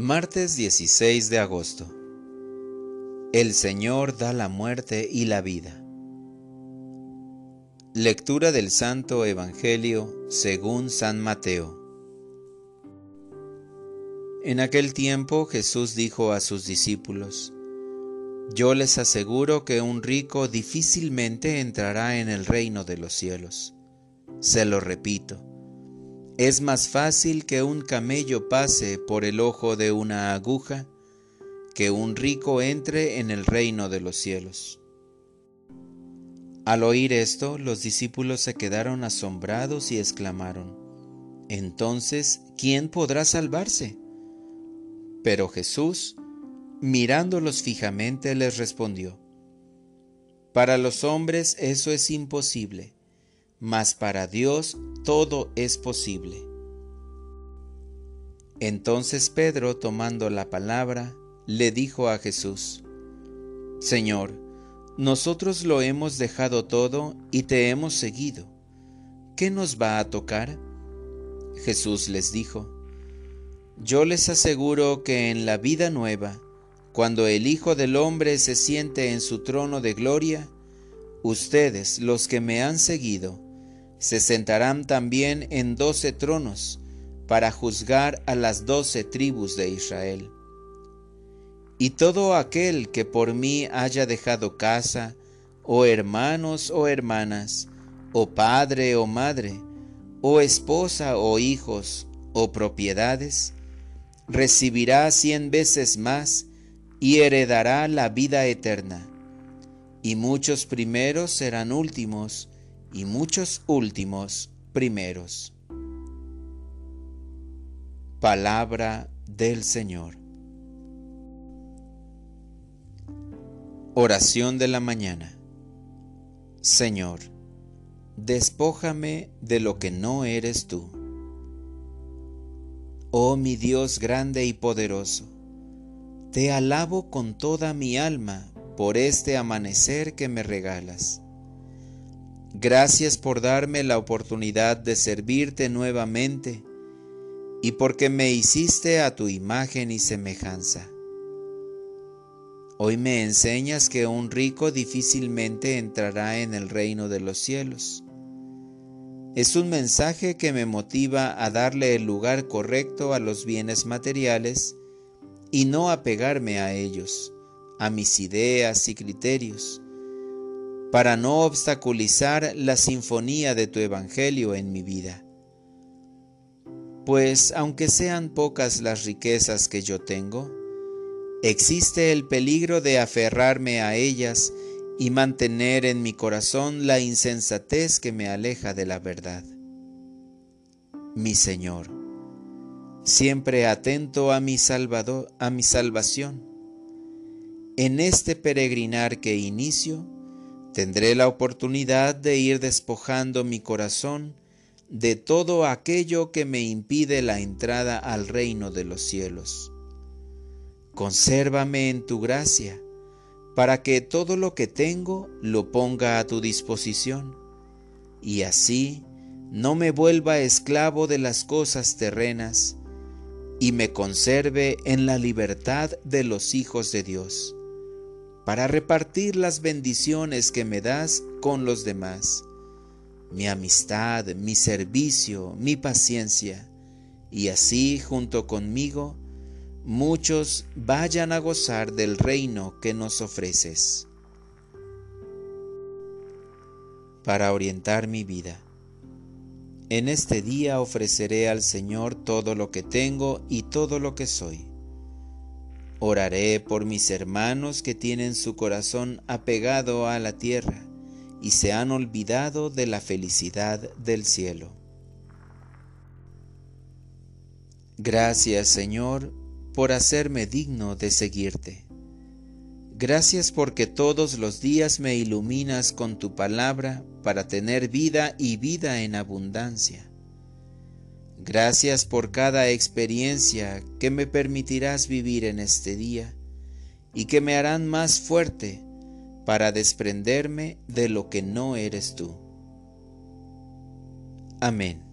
Martes 16 de agosto. El Señor da la muerte y la vida. Lectura del Santo Evangelio según San Mateo. En aquel tiempo Jesús dijo a sus discípulos, Yo les aseguro que un rico difícilmente entrará en el reino de los cielos. Se lo repito es más fácil que un camello pase por el ojo de una aguja que un rico entre en el reino de los cielos. Al oír esto, los discípulos se quedaron asombrados y exclamaron, Entonces, ¿quién podrá salvarse? Pero Jesús, mirándolos fijamente, les respondió, Para los hombres eso es imposible mas para Dios todo es posible. Entonces Pedro, tomando la palabra, le dijo a Jesús, Señor, nosotros lo hemos dejado todo y te hemos seguido. ¿Qué nos va a tocar? Jesús les dijo, Yo les aseguro que en la vida nueva, cuando el Hijo del Hombre se siente en su trono de gloria, ustedes, los que me han seguido, se sentarán también en doce tronos para juzgar a las doce tribus de Israel. Y todo aquel que por mí haya dejado casa, o hermanos o hermanas, o padre o madre, o esposa o hijos, o propiedades, recibirá cien veces más y heredará la vida eterna. Y muchos primeros serán últimos, y muchos últimos primeros. Palabra del Señor. Oración de la mañana. Señor, despójame de lo que no eres tú. Oh mi Dios grande y poderoso, te alabo con toda mi alma por este amanecer que me regalas Gracias por darme la oportunidad de servirte nuevamente y porque me hiciste a tu imagen y semejanza. Hoy me enseñas que un rico difícilmente entrará en el reino de los cielos. Es un mensaje que me motiva a darle el lugar correcto a los bienes materiales y no apegarme a ellos, a mis ideas y criterios para no obstaculizar la sinfonía de tu Evangelio en mi vida. Pues aunque sean pocas las riquezas que yo tengo, existe el peligro de aferrarme a ellas y mantener en mi corazón la insensatez que me aleja de la verdad. Mi Señor, siempre atento a mi Salvador, a mi salvación, en este peregrinar que inicio, tendré la oportunidad de ir despojando mi corazón de todo aquello que me impide la entrada al reino de los cielos. Consérvame en tu gracia, para que todo lo que tengo lo ponga a tu disposición, y así no me vuelva esclavo de las cosas terrenas, y me conserve en la libertad de los hijos de Dios para repartir las bendiciones que me das con los demás, mi amistad, mi servicio, mi paciencia, y así junto conmigo muchos vayan a gozar del reino que nos ofreces. Para orientar mi vida. En este día ofreceré al Señor todo lo que tengo y todo lo que soy Oraré por mis hermanos que tienen su corazón apegado a la tierra y se han olvidado de la felicidad del cielo. Gracias Señor por hacerme digno de seguirte. Gracias porque todos los días me iluminas con tu palabra para tener vida y vida en abundancia. Gracias por cada experiencia que me permitirás vivir en este día y que me harán más fuerte para desprenderme de lo que no eres tú. Amén.